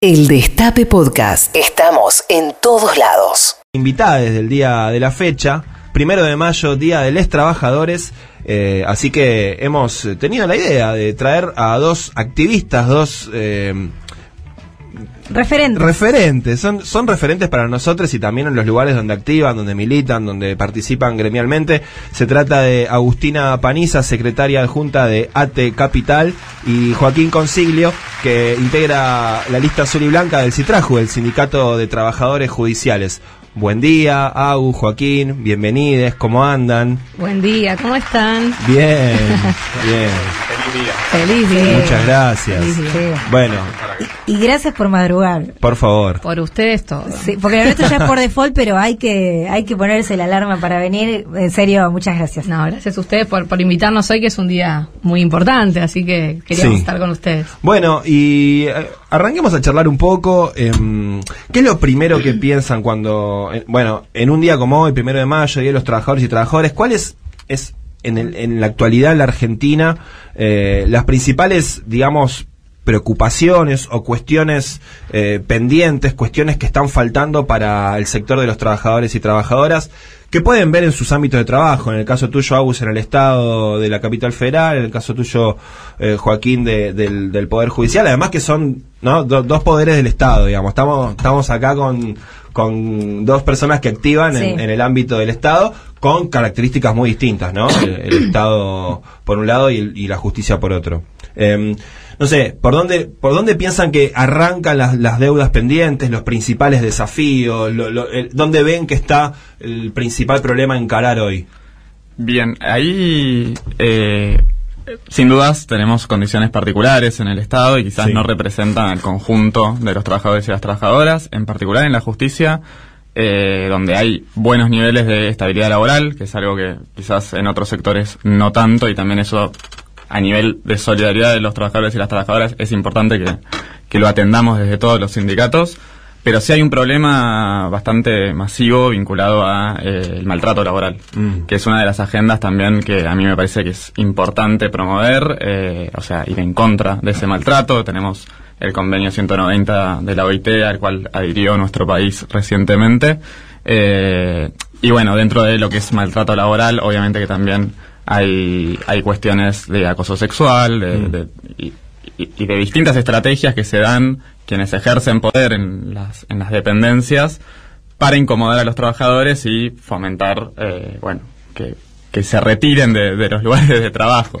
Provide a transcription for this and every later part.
El Destape Podcast. Estamos en todos lados. Invitada desde el día de la fecha, primero de mayo, Día de los Trabajadores. eh, así que hemos tenido la idea de traer a dos activistas, dos eh, Referente. referentes. Son, son referentes para nosotros y también en los lugares donde activan, donde militan, donde participan gremialmente. Se trata de Agustina Paniza, secretaria adjunta de ATE Capital, y Joaquín Consiglio, que integra la lista azul y blanca del CITRAJU, el Sindicato de Trabajadores Judiciales. Buen día, Agu, Joaquín, bienvenides, ¿cómo andan? Buen día, ¿cómo están? Bien, bien. Feliz día. Muchas gracias. Feliz día. Bueno, Y gracias por madrugar. por favor. Por ustedes todos. Sí, porque nuestro ya es por default, pero hay que hay que ponerse la alarma para venir. En serio, muchas gracias. No, gracias a ustedes por, por invitarnos hoy, que es un día muy importante, así que queríamos Sí. estar con ustedes. Bueno, y eh, arranquemos a charlar un poco. em, ¿Qué es lo primero que piensan cuando, eh, bueno, en un día como hoy, primero de mayo, Día de los Trabajadores y Trabajadoras, cuáles es en, el- en la actualidad en la Argentina eh, las principales, digamos, preocupaciones o cuestiones eh, pendientes, cuestiones que están faltando para el sector de los trabajadores y trabajadoras, que pueden ver en sus ámbitos de trabajo, en el caso tuyo, Agus, en el Estado de la capital federal, en el caso tuyo, eh, Joaquín, de- del, del Poder Judicial, además que son ¿no? Do- dos poderes del Estado, digamos, estamos, estamos acá con, con dos personas que activan en, Sí. en el ámbito del Estado con características muy distintas, ¿no? El, el Estado por un lado y, y la justicia por otro. Em, no sé, ¿por dónde, ¿por dónde piensan que arrancan las, las deudas pendientes, los principales desafíos? Lo, lo- el- ¿Dónde ven que está el principal problema a encarar hoy? Bien, ahí eh, sin dudas tenemos condiciones particulares en el Estado y quizás Sí. no representan al conjunto de los trabajadores y las trabajadoras, en particular en la justicia, eh, donde hay buenos niveles de estabilidad laboral, que es algo que quizás en otros sectores no tanto y también eso a nivel de solidaridad de los trabajadores y las trabajadoras es importante que, que lo atendamos desde todos los sindicatos. Pero sí hay un problema bastante masivo vinculado a eh, el maltrato laboral, Mm. que es una de las agendas también que a mí me parece que es importante promover, eh, o sea, ir en contra de ese maltrato. Tenemos el convenio 190 de la OIT, al cual adhirió nuestro país recientemente. Eh, y bueno, dentro de lo que es maltrato laboral, obviamente que también hay, hay cuestiones de acoso sexual de- Mm. de- y, de distintas estrategias que se dan quienes ejercen poder en las, en las dependencias para incomodar a los trabajadores y fomentar, eh, bueno, que, que se retiren de, de los lugares de trabajo.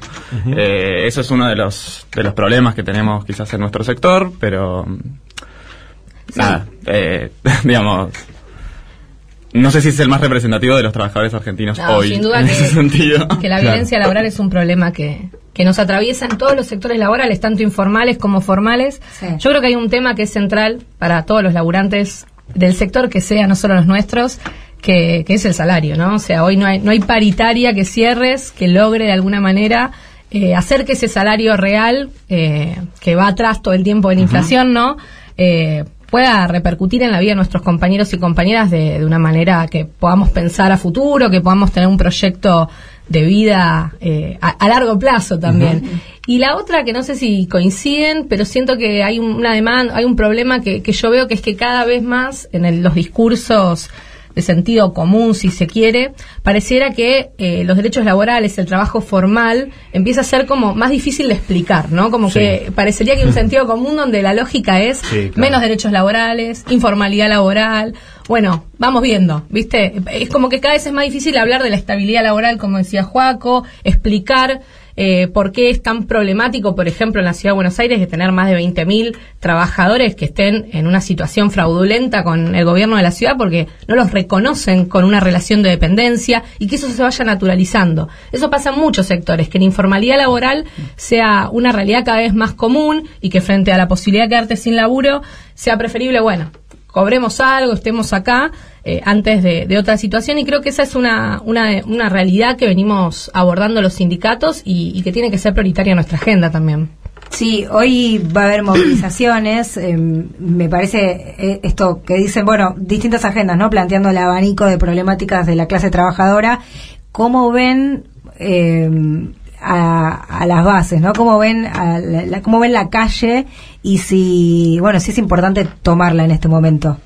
Eh, eso es uno de los, de los problemas que tenemos quizás en nuestro sector, pero nada, eh, digamos, no sé si es el más representativo de los trabajadores argentinos No, hoy, sin duda en que, ese sentido. que la Claro. violencia laboral es un problema que, que nos atraviesa en todos los sectores laborales, tanto informales como formales. Sí. Yo creo que hay un tema que es central para todos los laburantes del sector, que sea no solo los nuestros, que, que es el salario, ¿no? O sea, hoy no hay, no hay paritaria que cierres, que logre de alguna manera eh, hacer que ese salario real, eh, que va atrás todo el tiempo de la inflación, ¿no? Eh, pueda repercutir en la vida de nuestros compañeros y compañeras de, de una manera que podamos pensar a futuro, que podamos tener un proyecto de vida eh, a, a largo plazo también. Y la otra que no sé si coinciden, pero siento que hay un- una demanda, hay un problema que, que yo veo que es que cada vez más en el- los discursos de sentido común, si se quiere, pareciera que eh, los derechos laborales, el trabajo formal, empieza a ser como más difícil de explicar, ¿no? Como Sí. que parecería que hay un sentido común donde la lógica es Sí, claro. menos derechos laborales, informalidad laboral. Bueno, vamos viendo, ¿viste? Es como que cada vez es más difícil hablar de la estabilidad laboral, como decía Juaco, explicar eh, por qué es tan problemático, por ejemplo, en la ciudad de Buenos Aires, de tener más de 20.000 trabajadores que estén en una situación fraudulenta con el gobierno de la ciudad porque no los reconocen con una relación de dependencia y que eso se vaya naturalizando. Eso pasa en muchos sectores, que la informalidad laboral sea una realidad cada vez más común y que frente a la posibilidad de quedarte sin laburo sea preferible, bueno, cobremos algo, estemos acá, eh, antes de, de otra situación. Y creo que esa es una, una, una realidad que venimos abordando los sindicatos y, y que tiene que ser prioritaria nuestra agenda también. Sí, hoy va a haber movilizaciones. eh, me parece eh, esto que dicen, bueno, distintas agendas, ¿no? Planteando el abanico de problemáticas de la clase trabajadora. ¿Cómo ven eh, a, a las bases, ¿no? ¿Cómo ven, a la, la- cómo ven la calle y si, bueno, si es importante tomarla en este momento?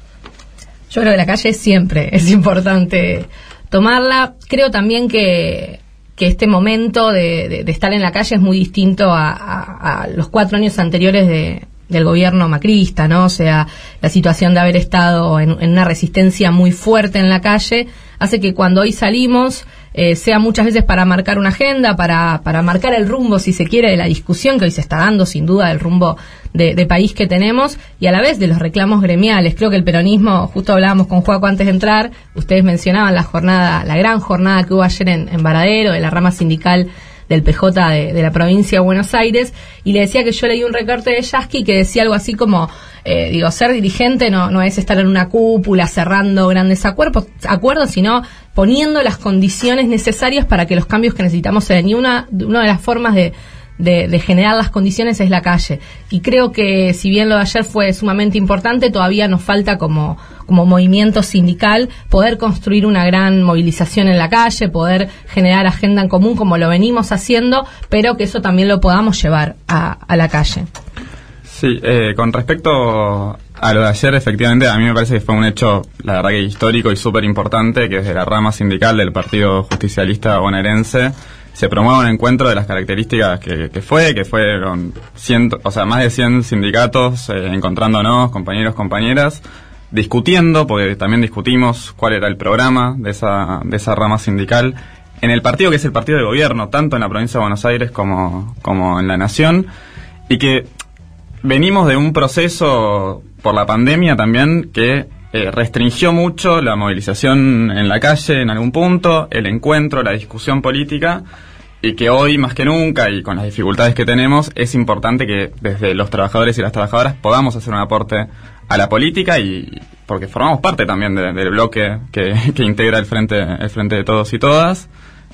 Yo creo que la calle siempre es importante tomarla. Creo también que, que este momento de, estar en la calle es muy distinto a, los cuatro años anteriores de- del gobierno macrista, ¿no? O sea, la situación de haber estado en una resistencia muy fuerte en la calle hace que cuando hoy salimos eh, sea muchas veces para marcar una agenda, para, para marcar el rumbo, si se quiere, de la discusión que hoy se está dando, sin duda, del rumbo de, de país que tenemos y a la vez de los reclamos gremiales. Creo que el peronismo, justo hablábamos con Juaco antes de entrar, ustedes mencionaban la jornada, la gran jornada que hubo ayer en, en Varadero, de la rama sindical del PJ de, de la provincia de Buenos Aires, y le decía que yo leí un recorte de Yasky que decía algo así como, eh, digo, ser dirigente no, no es estar en una cúpula cerrando grandes acuerdos, acuerdos, sino poniendo las condiciones necesarias para que los cambios que necesitamos se den. Y una, una de las formas de, de, generar las condiciones es la calle. Y creo que si bien lo de ayer fue sumamente importante, todavía nos falta como, como movimiento sindical poder construir una gran movilización en la calle, poder generar agenda en común como lo venimos haciendo, pero que eso también lo podamos llevar a, a la calle. Sí, eh, con respecto a lo de ayer, efectivamente, a mí me parece que fue un hecho, la verdad que histórico y súper importante, que desde la rama sindical del Partido Justicialista Bonaerense se promueva un encuentro de las características que, que fue, que fueron ciento, o sea, más de 100 sindicatos eh, encontrándonos, compañeros, compañeras, discutiendo, porque también discutimos cuál era el programa de esa, de esa rama sindical, en el partido que es el partido de gobierno, tanto en la provincia de Buenos Aires como, como en la nación, y que venimos de un proceso por la pandemia también que eh, restringió mucho la movilización en la calle en algún punto, el encuentro, la discusión política, y que hoy más que nunca y con las dificultades que tenemos es importante que desde los trabajadores y las trabajadoras podamos hacer un aporte a la política y porque formamos parte también de- del bloque que, que integra el frente el frente de todos y todas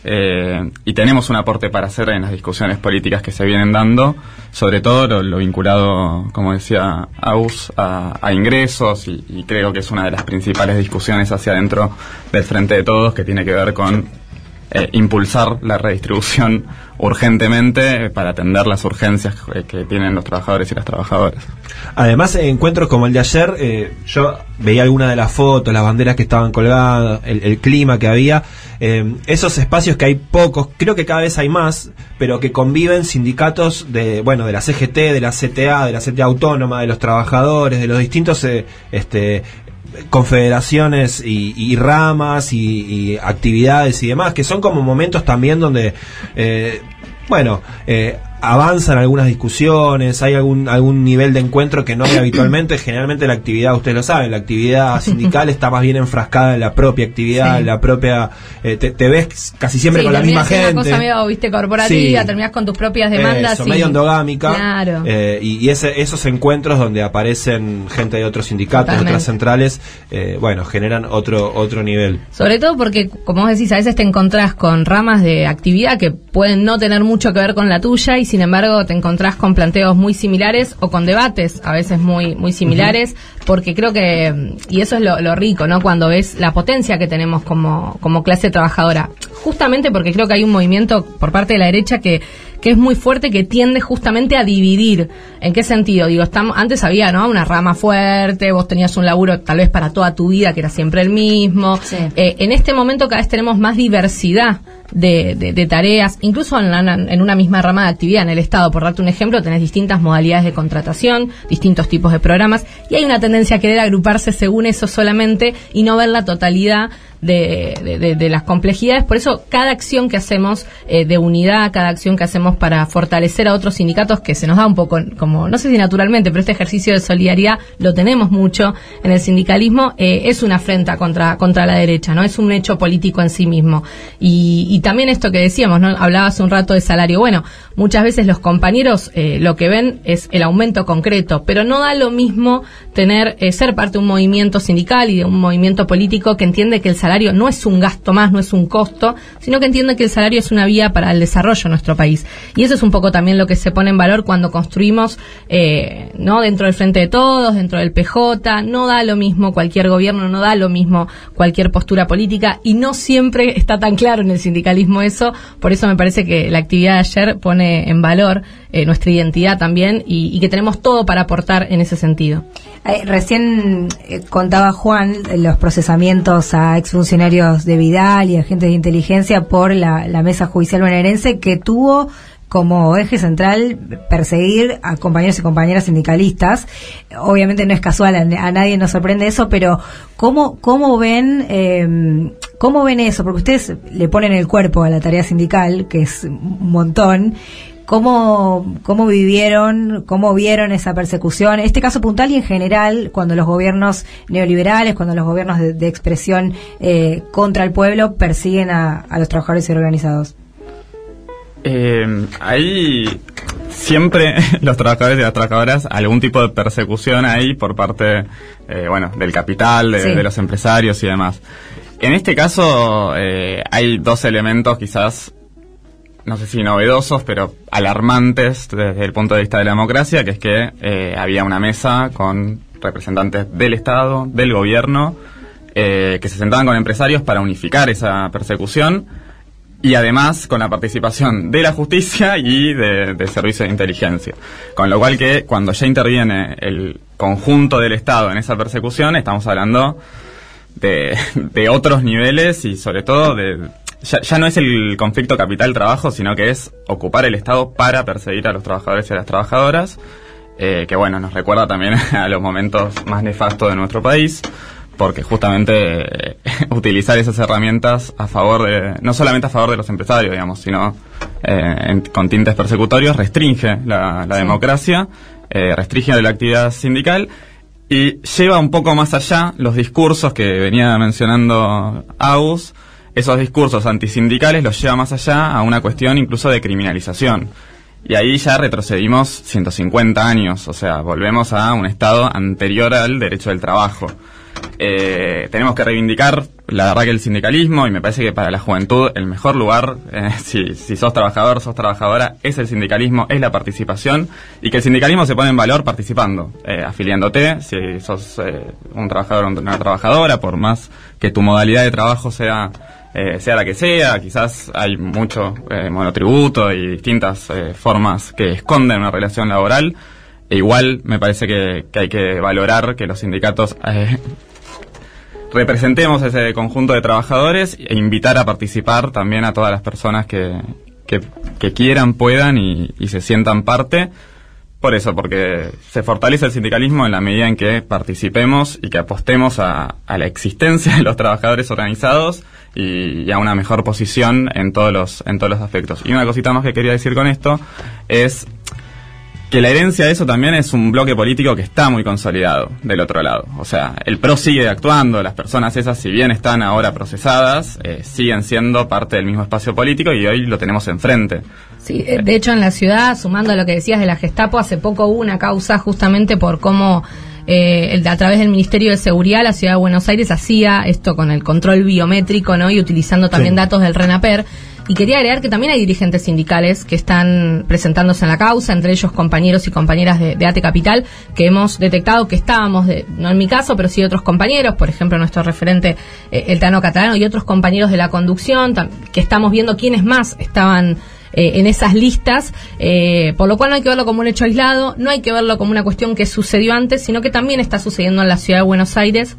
eh, y tenemos un aporte para hacer en las discusiones políticas que se vienen dando, sobre todo lo, vinculado, como decía Aus, a, a ingresos y, y creo que es una de las principales discusiones hacia adentro del Frente de Todos que tiene que ver con eh, impulsar la redistribución urgentemente para atender las urgencias que, tienen los trabajadores y las trabajadoras. Además, en encuentros como el de ayer, eh, yo veía alguna de las fotos, las banderas que estaban colgadas, el, el clima que había, eh, esos espacios que hay pocos, creo que cada vez hay más, pero que conviven sindicatos de, bueno, de la CGT, de la CTA, de la CTA autónoma, de los trabajadores, de los distintos, eh, este, confederaciones y, y ramas y, y actividades y demás, que son como momentos también donde, eh, bueno, eh, avanzan algunas discusiones, hay algún algún nivel de encuentro que no hay habitualmente, generalmente la actividad, ustedes lo saben, la actividad sindical está más bien enfrascada en la propia actividad, Sí. en la propia, eh, te, te ves casi siempre Sí, con la misma gente. Una cosa medio, viste, corporativa, Sí. terminás con tus propias demandas. Eso, y- medio endogámica. Claro. eh, y y ese, esos encuentros donde aparecen gente de otros sindicatos, Totalmente. otras centrales, eh, bueno, generan otro otro nivel. Sobre todo porque, como vos decís, a veces te encontrás con ramas de actividad que pueden no tener mucho que ver con la tuya y sin embargo te encontrás con planteos muy similares o con debates a veces muy, muy similares porque creo que, y eso es lo, lo rico, ¿no? Cuando ves la potencia que tenemos como, como clase trabajadora. Justamente porque creo que hay un movimiento por parte de la derecha que que es muy fuerte que tiende justamente a dividir. ¿En qué sentido? Digo, estamos, antes había, ¿no? Una rama fuerte, vos tenías un laburo tal vez para toda tu vida que era siempre el mismo. Sí. Eh, en este momento cada vez tenemos más diversidad de, de- de tareas, incluso en, la- en una misma rama de actividad en el Estado. Por darte un ejemplo, tenés distintas modalidades de contratación, distintos tipos de programas, y hay una tendencia a querer agruparse según eso solamente y no ver la totalidad de, las complejidades. Por eso, cada acción que hacemos eh, de unidad, cada acción que hacemos para fortalecer a otros sindicatos, que se nos da un poco como, no sé si naturalmente, pero este ejercicio de solidaridad lo tenemos mucho en el sindicalismo, eh, es una afrenta contra, contra la derecha, ¿no? Es un hecho político en sí mismo. Y, y también esto que decíamos, ¿no? Hablaba hace un rato de salario. Bueno, muchas veces los compañeros eh, lo que ven es el aumento concreto, pero no da lo mismo tener, eh, ser parte de un movimiento sindical y de un movimiento político que entiende que el salario no es un gasto más, no es un costo, sino que entiende que el salario es una vía para el desarrollo de nuestro país. Y eso es un poco también lo que se pone en valor cuando construimos, eh, ¿no? Dentro del Frente de Todos, dentro del PJ, no da lo mismo cualquier gobierno, no da lo mismo cualquier postura política y no siempre está tan claro en el sindicalismo eso, por eso me parece que la actividad de ayer pone en valor eh, nuestra identidad también y, que tenemos todo para aportar en ese sentido. Eh, recién eh, contaba Juan los procesamientos a exfuncionarios de Vidal y agentes de inteligencia por la, mesa judicial bonaerense que tuvo como eje central perseguir a compañeros y compañeras sindicalistas. Obviamente no es casual, a, nadie nos sorprende eso, pero ¿cómo, cómo ven eh, cómo ven eso? Porque ustedes le ponen el cuerpo a la tarea sindical, que es un montón. ¿Cómo, ¿Cómo vivieron, cómo vieron esa persecución? Este caso puntual y en general, cuando los gobiernos neoliberales, cuando los gobiernos de, de expresión eh, contra el pueblo persiguen a, a los trabajadores y organizados. Eh, hay siempre los trabajadores y las trabajadoras algún tipo de persecución ahí por parte, eh, bueno, del capital, de, Sí. de los empresarios y demás. En este caso eh, hay dos elementos quizás, no sé si novedosos, pero alarmantes desde el punto de vista de la democracia, que es que eh, había una mesa con representantes del Estado, del gobierno, eh, que se sentaban con empresarios para unificar esa persecución y además con la participación de la justicia y de, de servicios de inteligencia. Con lo cual que cuando ya interviene el conjunto del Estado en esa persecución, estamos hablando de, de otros niveles y sobre todo de... Ya, ya no es el conflicto capital-trabajo, sino que es ocupar el Estado para perseguir a los trabajadores y a las trabajadoras, eh, que bueno, nos recuerda también a los momentos más nefastos de nuestro país porque justamente eh, utilizar esas herramientas a favor de, no solamente a favor de los empresarios, digamos, sino eh, en- con tintes persecutorios, restringe la, la democracia, eh, restringe la actividad sindical y lleva un poco más allá los discursos que venía mencionando Aus, esos discursos antisindicales los lleva más allá a una cuestión incluso de criminalización. Y ahí ya retrocedimos 150 años, o sea, volvemos a un estado anterior al derecho del trabajo. Eh, tenemos que reivindicar, la verdad que el sindicalismo, y me parece que para la juventud el mejor lugar, eh, si, si sos trabajador, sos trabajadora, es el sindicalismo, es la participación, y que el sindicalismo se pone en valor participando, eh, afiliándote, si sos eh, un trabajador o una trabajadora, por más que tu modalidad de trabajo sea sea la que sea, quizás hay mucho monotributo y distintas formas que esconden una relación laboral. E igual me parece que, hay que valorar que los sindicatos representemos ese conjunto de trabajadores e invitar a participar también a todas las personas que, que, quieran, puedan y, se sientan parte. Por eso, porque se fortalece el sindicalismo en la medida en que participemos y que apostemos a, a la existencia de los trabajadores organizados y, y a una mejor posición en todos los en todos los aspectos. Y una cosita más que quería decir con esto es que la herencia de eso también es un bloque político que está muy consolidado del otro lado. O sea, el PRO sigue actuando, las personas esas, si bien están ahora procesadas, eh, siguen siendo parte del mismo espacio político y hoy lo tenemos enfrente. Sí, eh, de hecho en la ciudad, sumando a lo que decías de la Gestapo, hace poco hubo una causa justamente por cómo eh, el- a través del Ministerio de Seguridad la ciudad de Buenos Aires hacía esto con el control biométrico, ¿no? Y utilizando también Sí. datos del RENAPER. Y quería agregar que también hay dirigentes sindicales que están presentándose en la causa, entre ellos compañeros y compañeras de, de Capital, que hemos detectado que estábamos, de, no en mi caso, pero sí otros compañeros, por ejemplo nuestro referente eh, el Tano Catalano y otros compañeros de la conducción, que estamos viendo quiénes más estaban eh, en esas listas, eh, por lo cual no hay que verlo como un hecho aislado, no hay que verlo como una cuestión que sucedió antes, sino que también está sucediendo en la ciudad de Buenos Aires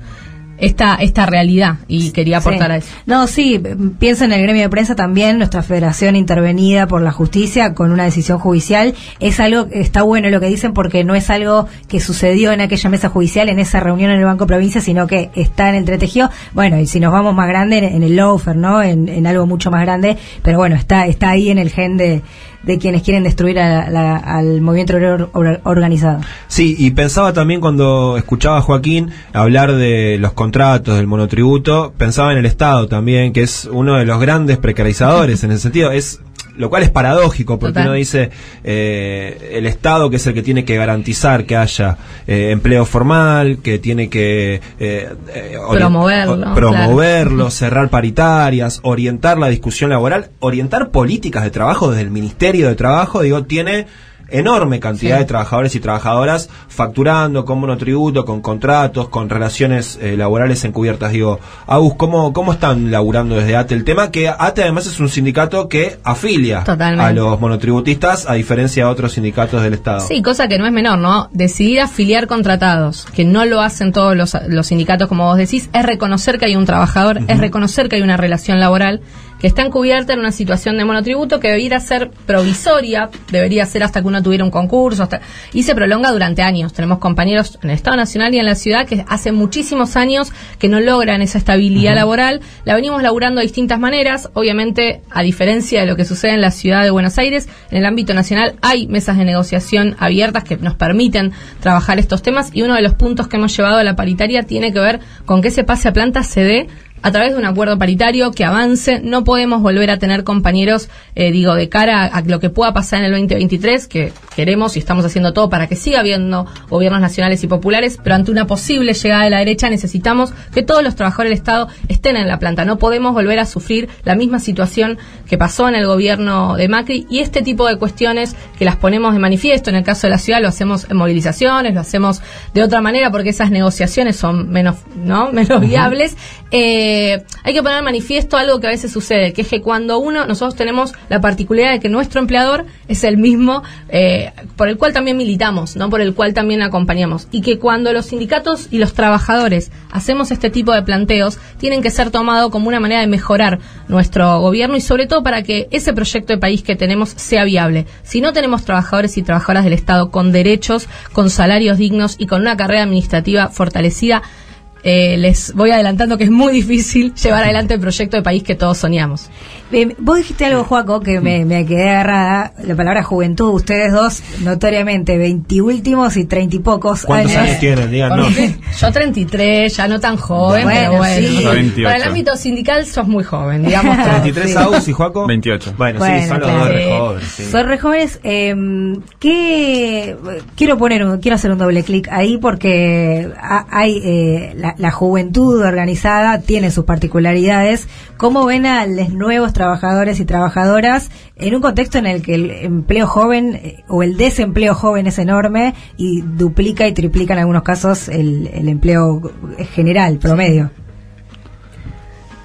esta, esta realidad y quería aportar Sí. a eso. No, sí, pienso en el gremio de prensa también, nuestra federación intervenida por la justicia con una decisión judicial. Es algo, está bueno lo que dicen porque no es algo que sucedió en aquella mesa judicial, en esa reunión en el Banco Provincia, sino que está en el entretejido. Bueno, y si nos vamos más grande, en, en el Loafer, ¿no? En, en algo mucho más grande, pero bueno, está, está ahí en el gen de, de quienes quieren destruir a la- al movimiento organizado. Sí, y pensaba también cuando escuchaba a Joaquín hablar de los contratos, del monotributo, pensaba en el Estado también, que es uno de los grandes precarizadores en ese sentido. Es lo cual es paradójico porque Total. uno dice eh, el Estado que es el que tiene que garantizar que haya eh, empleo formal, que tiene que eh, eh, Promoverlo, promoverlo, cerrar paritarias, orientar la discusión laboral, orientar políticas de trabajo desde el Ministerio de Trabajo, digo, tiene enorme cantidad de trabajadores y trabajadoras facturando con monotributo, con contratos, con relaciones eh, laborales encubiertas. Digo, Agus, ¿cómo, ¿cómo están laburando desde ATE el tema? Que ATE además es un sindicato que afilia Totalmente. a los monotributistas a diferencia de otros sindicatos del Estado. Sí, cosa que no es menor, ¿no? Decidir afiliar contratados, que no lo hacen todos los, los sindicatos, como vos decís, es reconocer que hay un trabajador, es reconocer que hay una relación laboral que está encubierta en una situación de monotributo que debería ser provisoria, debería ser hasta que uno tuviera un concurso, hasta, y se prolonga durante años. Tenemos compañeros en el Estado Nacional y en la ciudad que hace muchísimos años que no logran esa estabilidad laboral. La venimos laburando de distintas maneras. Obviamente, a diferencia de lo que sucede en la ciudad de Buenos Aires, en el ámbito nacional hay mesas de negociación abiertas que nos permiten trabajar estos temas y uno de los puntos que hemos llevado a la paritaria tiene que ver con que ese pase a planta se dé a través de un acuerdo paritario que avance. No podemos volver a tener compañeros, eh, digo, de cara a, a lo que pueda pasar en el 2023, que queremos y estamos haciendo todo para que siga habiendo gobiernos nacionales y populares, pero ante una posible llegada de la derecha necesitamos que todos los trabajadores del Estado estén en la planta. No podemos volver a sufrir la misma situación que pasó en el gobierno de Macri y este tipo de cuestiones que las ponemos de manifiesto. En el caso de la ciudad lo hacemos en movilizaciones, lo hacemos de otra manera porque esas negociaciones son menos, ¿no? menos viables. Eh, hay que poner manifiesto algo que a veces sucede, que es que cuando uno, nosotros tenemos la particularidad de que nuestro empleador es el mismo eh, por el cual también militamos, no por el cual también acompañamos, y que cuando los sindicatos y los trabajadores hacemos este tipo de planteos, tienen que ser tomados como una manera de mejorar nuestro gobierno y sobre todo para que ese proyecto de país que tenemos sea viable. Si no tenemos trabajadores y trabajadoras del Estado con derechos, con salarios dignos y con una carrera administrativa fortalecida, eh, les voy adelantando que es muy difícil llevar adelante el proyecto de país que todos soñamos. Vos dijiste algo, Joaco, que me, me quedé agarrada, la palabra juventud. Ustedes dos, notoriamente, veintiúltimos y treinta y pocos ¿Cuántos años tienen? Díganos. Yo 33, ya no tan joven, Bueno, pero bueno. sí. Yo 28. Para el ámbito sindical sos muy joven, digamos. 33 Sí. Agus y Juaco. 28. Bueno, Bueno, sí, son los dos re jóvenes. sí. Son re jóvenes. Eh, ¿qué, quiero poner, un- quiero hacer un doble clic ahí porque ha- hay eh, la, la juventud organizada tiene sus particularidades. ¿Cómo ven a los nuevos trabajadores y trabajadoras en un contexto en el que el empleo joven eh, o el desempleo joven es enorme y duplica y triplica en algunos casos el, el empleo general, promedio?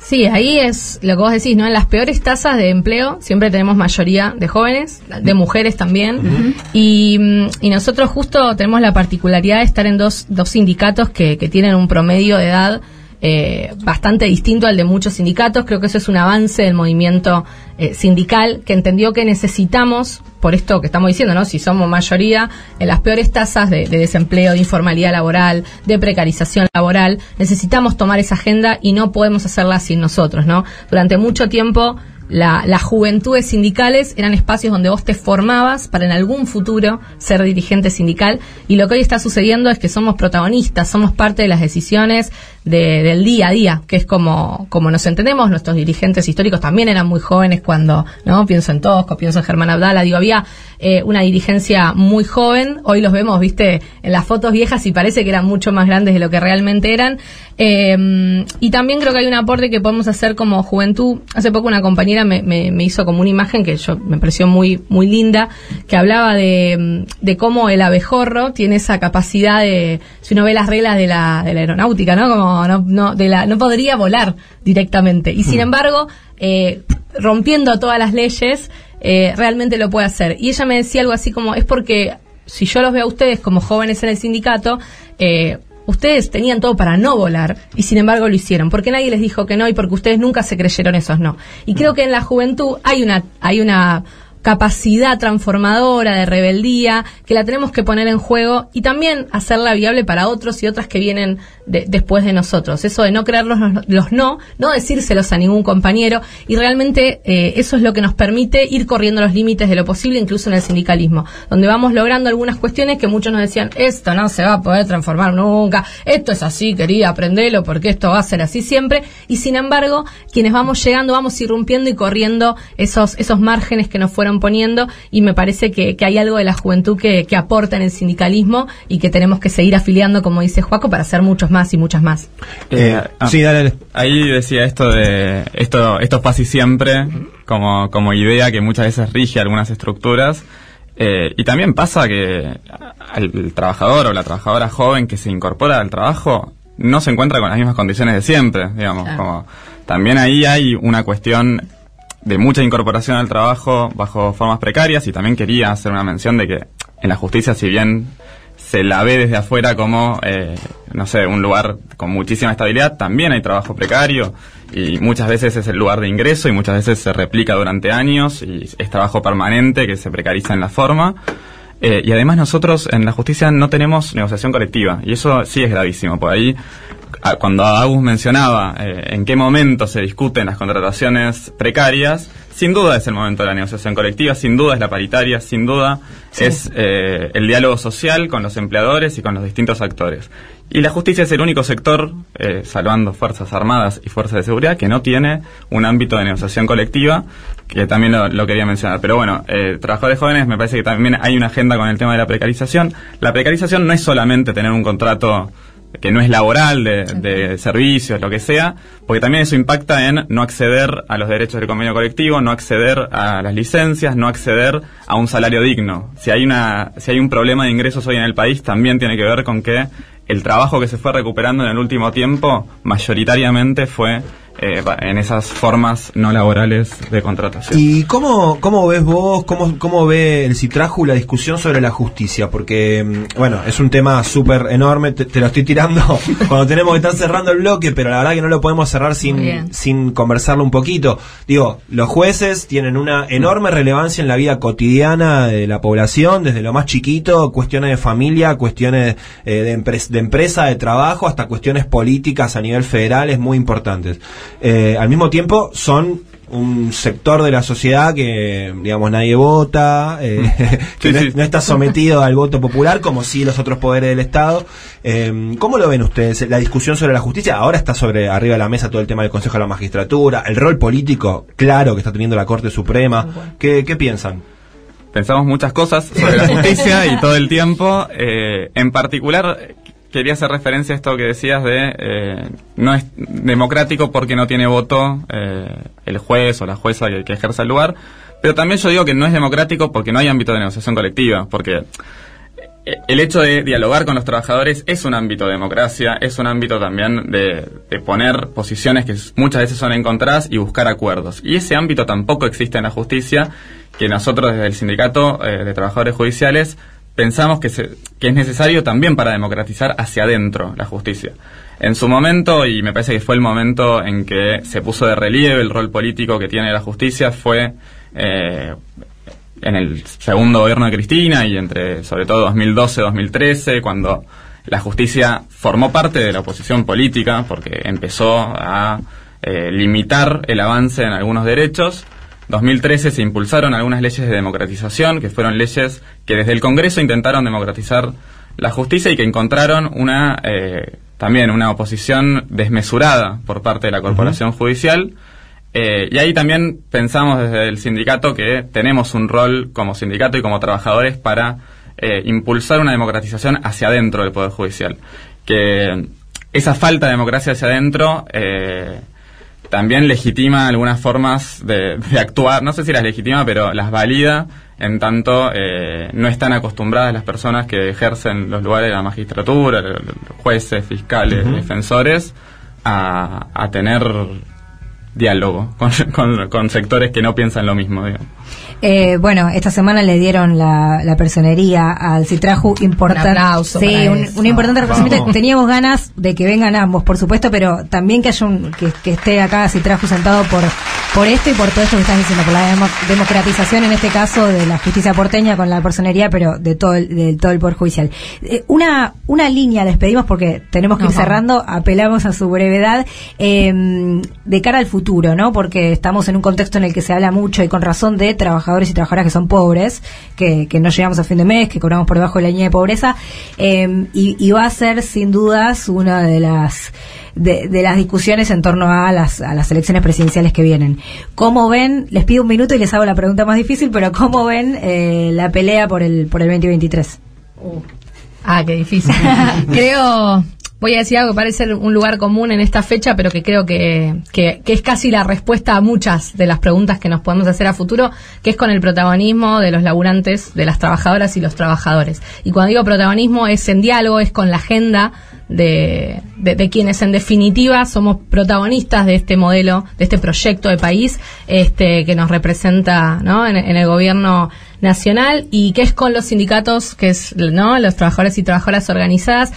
Sí, ahí es lo que vos decís, ¿no? En las peores tasas de empleo siempre tenemos mayoría de jóvenes, de mujeres también. y, mm, y nosotros justo tenemos la particularidad de estar en dos, dos sindicatos que, que tienen un promedio de edad eh, bastante distinto al de muchos sindicatos. Creo que eso es un avance del movimiento eh, sindical que entendió que necesitamos, por esto que estamos diciendo, ¿no? Si somos mayoría, en las peores tasas de, de desempleo, de informalidad laboral, de precarización laboral, necesitamos tomar esa agenda y no podemos hacerla sin nosotros, ¿no? Durante mucho tiempo la- las juventudes sindicales eran espacios donde vos te formabas para en algún futuro ser dirigente sindical y lo que hoy está sucediendo es que somos protagonistas, somos parte de las decisiones de- del día a día, que es como, como nos entendemos, nuestros dirigentes históricos también eran muy jóvenes cuando, ¿no? Pienso en Tosco, pienso en Germán Abdala, digo, había eh, una dirigencia muy joven, hoy los vemos, viste, en las fotos viejas y parece que eran mucho más grandes de lo que realmente eran. Eh, y también creo que hay un aporte que podemos hacer como juventud. Hace poco una compañera me, me- hizo como una imagen que yo me pareció muy, muy linda, que hablaba de, de cómo el abejorro tiene esa capacidad de, si uno ve las reglas de la, de la aeronáutica, ¿no? Como no, no, de la, no podría volar directamente. Y sin embargo, eh, rompiendo todas las leyes, eh, realmente lo puede hacer. Y ella me decía algo así como, es porque si yo los veo a ustedes como jóvenes en el sindicato, eh, ustedes tenían todo para no volar y sin embargo lo hicieron, porque nadie les dijo que no y porque ustedes nunca se creyeron esos no. Y creo que en la juventud hay una, hay una capacidad transformadora de rebeldía que la tenemos que poner en juego y también hacerla viable para otros y otras que vienen de- después de nosotros. Eso de no creer los, los no, no decírselos a ningún compañero y realmente eh, eso es lo que nos permite ir corriendo los límites de lo posible, incluso en el sindicalismo, donde vamos logrando algunas cuestiones que muchos nos decían, esto no se va a poder transformar nunca, esto es así, quería aprenderlo porque esto va a ser así siempre y sin embargo, quienes vamos llegando vamos irrumpiendo y corriendo esos, esos márgenes que nos fueron poniendo y me parece que, que hay algo de la juventud que, que aporta en el sindicalismo y que tenemos que seguir afiliando, como dice Juaco, para hacer muchos más y muchas más. Eh, ah, sí, dale, dale. Ahí decía esto de esto esto pasa siempre como como idea que muchas veces rige algunas estructuras Eh, y también pasa que el trabajador o la trabajadora joven que se incorpora al trabajo no se encuentra con las mismas condiciones de siempre, digamos. Como, también ahí hay una cuestión de mucha incorporación al trabajo bajo formas precarias y también quería hacer una mención de que en la justicia, si bien se la ve desde afuera como, eh, no sé, un lugar con muchísima estabilidad, también hay trabajo precario y muchas veces es el lugar de ingreso y muchas veces se replica durante años y es trabajo permanente que se precariza en la forma. Eh, y además nosotros en la justicia no tenemos negociación colectiva y eso sí es gravísimo. Por ahí cuando Agus mencionaba eh, en qué momento se discuten las contrataciones precarias, sin duda es el momento de la negociación colectiva, sin duda es la paritaria, sin duda es eh, el diálogo social con los empleadores y con los distintos actores. Y la justicia es el único sector, eh, salvando Fuerzas Armadas y Fuerzas de Seguridad, que no tiene un ámbito de negociación colectiva, que también lo, quería mencionar. Pero bueno, eh, trabajadores jóvenes, me parece que también hay una agenda con el tema de la precarización. La precarización no es solamente tener un contrato que no es laboral, de, servicios, lo que sea, porque también eso impacta en no acceder a los derechos del convenio colectivo, no acceder a las licencias, no acceder a un salario digno. Si hay una, si hay un problema de ingresos hoy en el país, también tiene que ver con que el trabajo que se fue recuperando en el último tiempo mayoritariamente fue eh, en esas formas no laborales de contratación. ¿Y cómo, cómo ves vos, cómo, cómo ve el Citraju la discusión sobre la justicia? Porque, mm, bueno, es un tema súper enorme, te, lo estoy tirando cuando tenemos que estar cerrando el bloque, pero la verdad que no lo podemos cerrar sin, sin conversarlo un poquito. Digo, los jueces tienen una enorme relevancia en la vida cotidiana de la población, desde lo más chiquito, cuestiones de familia, cuestiones eh, de, de empresa, de trabajo, hasta cuestiones políticas a nivel federal, es muy importantes. Eh, al mismo tiempo son un sector de la sociedad que, digamos, nadie vota, eh, mm. que no, está sometido al voto popular como si los otros poderes del Estado. Eh, ¿Cómo lo ven ustedes? La discusión sobre la justicia ahora está sobre arriba de la mesa todo el tema del Consejo de la Magistratura, el rol político, claro, que está teniendo la Corte Suprema. ¿Qué, qué piensan? Pensamos muchas cosas sobre la justicia y todo el tiempo. en particular, quería hacer referencia a esto que decías de eh, no es democrático porque no tiene voto eh, el juez o la jueza que, que, ejerza el lugar, pero también yo digo que no es democrático porque no hay ámbito de negociación colectiva, porque eh, el hecho de dialogar con los trabajadores es un ámbito de democracia, es un ámbito también de, de poner posiciones que muchas veces son encontradas y buscar acuerdos. Y ese ámbito tampoco existe en la justicia, que nosotros desde el Sindicato de Trabajadores Judiciales pensamos que, que es necesario también para democratizar hacia adentro la justicia. En su momento, y me parece que fue el momento en que se puso de relieve el rol político que tiene la justicia, fue eh, en el segundo gobierno de Cristina y entre, sobre todo, 2012-2013, cuando la justicia formó parte de la oposición política porque empezó a eh, limitar el avance en algunos derechos 2013 se impulsaron algunas leyes de democratización, que fueron leyes que desde el Congreso intentaron democratizar la justicia y que encontraron una eh, también una oposición desmesurada por parte de la corporación judicial. Eh, y ahí también pensamos desde el sindicato que tenemos un rol como sindicato y como trabajadores para eh, impulsar una democratización hacia adentro del Poder Judicial. Que esa falta de democracia hacia adentro también legitima algunas formas de, actuar, no sé si las legitima, pero las valida en tanto eh, no están acostumbradas las personas que ejercen los lugares de la magistratura, jueces, fiscales, defensores, a, a tener diálogo con, con, sectores que no piensan lo mismo. Eh, bueno, esta semana le dieron la, la personería al Citraju importante. Un sí, un, importante reconocimiento. Teníamos ganas de que vengan ambos, por supuesto, pero también que haya un, que, que esté acá Citraju sentado por por esto y por todo esto que están diciendo, por la democratización en este caso de la justicia porteña con la personería, pero de todo el, de todo el poder judicial. Eh, una una línea despedimos porque tenemos que ir cerrando, apelamos a su brevedad em, de cara al futuro, ¿no? Porque estamos en un contexto en el que se habla mucho y con razón de trabajadores y trabajadoras que son pobres, que, que no llegamos a fin de mes, que cobramos por debajo de la línea de pobreza, em, y, y va a ser sin dudas una de las de, de, las discusiones en torno a las, a las elecciones presidenciales que vienen. ¿Cómo ven, les pido un minuto y les hago la pregunta más difícil, pero cómo ven eh, la pelea por el, por el 2023? Uh. Ah, qué difícil. Creo, voy a decir algo que parece ser un lugar común en esta fecha, pero que creo que, que, que es casi la respuesta a muchas de las preguntas que nos podemos hacer a futuro, que es con el protagonismo de los laburantes, de las trabajadoras y los trabajadores. Y cuando digo protagonismo es en diálogo, es con la agenda de, de, de quienes en definitiva somos protagonistas de este modelo, de este proyecto de país este, que nos representa ¿no? en, el gobierno nacional y que es con los sindicatos, que es no los trabajadores y trabajadoras organizadas.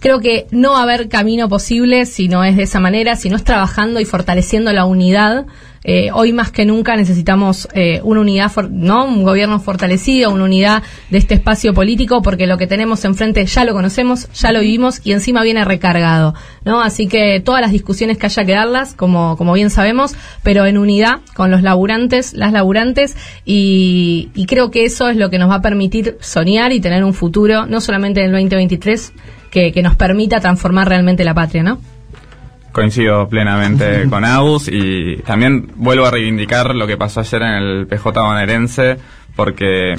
Creo que no va a haber camino posible si no es de esa manera, si no es trabajando y fortaleciendo la unidad. Eh, hoy más que nunca necesitamos eh, una unidad, no, un gobierno fortalecido, una unidad de este espacio político, porque lo que tenemos enfrente ya lo conocemos, ya lo vivimos y encima viene recargado, ¿no? Así que todas las discusiones que haya que darlas, como como bien sabemos, pero en unidad con los laburantes, las laburantes y, y creo que eso es lo que nos va a permitir soñar y tener un futuro, no solamente en el 2023, que, que nos permita transformar realmente la patria, ¿no? Coincido plenamente con Agus y también vuelvo a reivindicar lo que pasó ayer en el PJ bonaerense porque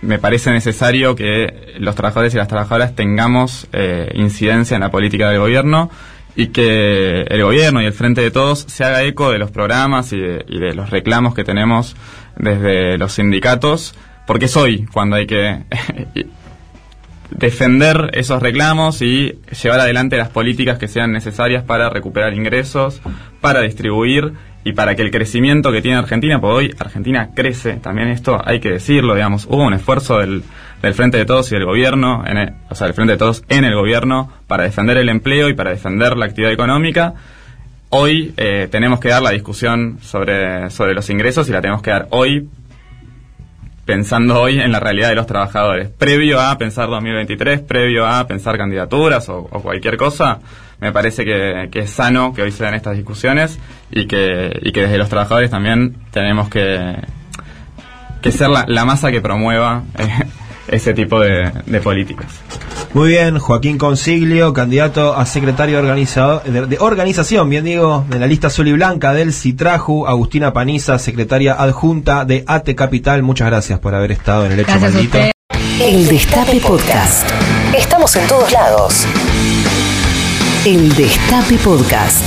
me parece necesario que los trabajadores y las trabajadoras tengamos eh, incidencia en la política del gobierno y que el gobierno y el Frente de Todos se haga eco de los programas y de, y de los reclamos que tenemos desde los sindicatos, porque es hoy cuando hay que defender esos reclamos y llevar adelante las políticas que sean necesarias para recuperar ingresos, para distribuir y para que el crecimiento que tiene Argentina, porque hoy Argentina crece, también esto hay que decirlo, digamos, hubo un esfuerzo del, del Frente de Todos y del gobierno, o sea, del Frente de Todos en el gobierno para defender el empleo y para defender la actividad económica. Hoy eh, tenemos que dar la discusión sobre, sobre los ingresos y la tenemos que dar hoy pensando hoy en la realidad de los trabajadores. Previo a pensar 2023, previo a pensar candidaturas o, o cualquier cosa, me parece que, es sano que hoy se den estas discusiones y que, y que desde los trabajadores también tenemos que, ser la, la masa que promueva eh, ese tipo de, de políticas. Muy bien, Joaquín Consiglio, candidato a secretario de, organizado- de, de organización, bien digo, de la lista azul y blanca del Citraju, Agustina Paniza, secretaria adjunta de AT Capital. Muchas gracias por haber estado en el hecho Gracias maldito. El Destape Podcast. Estamos en todos lados. El Destape Podcast.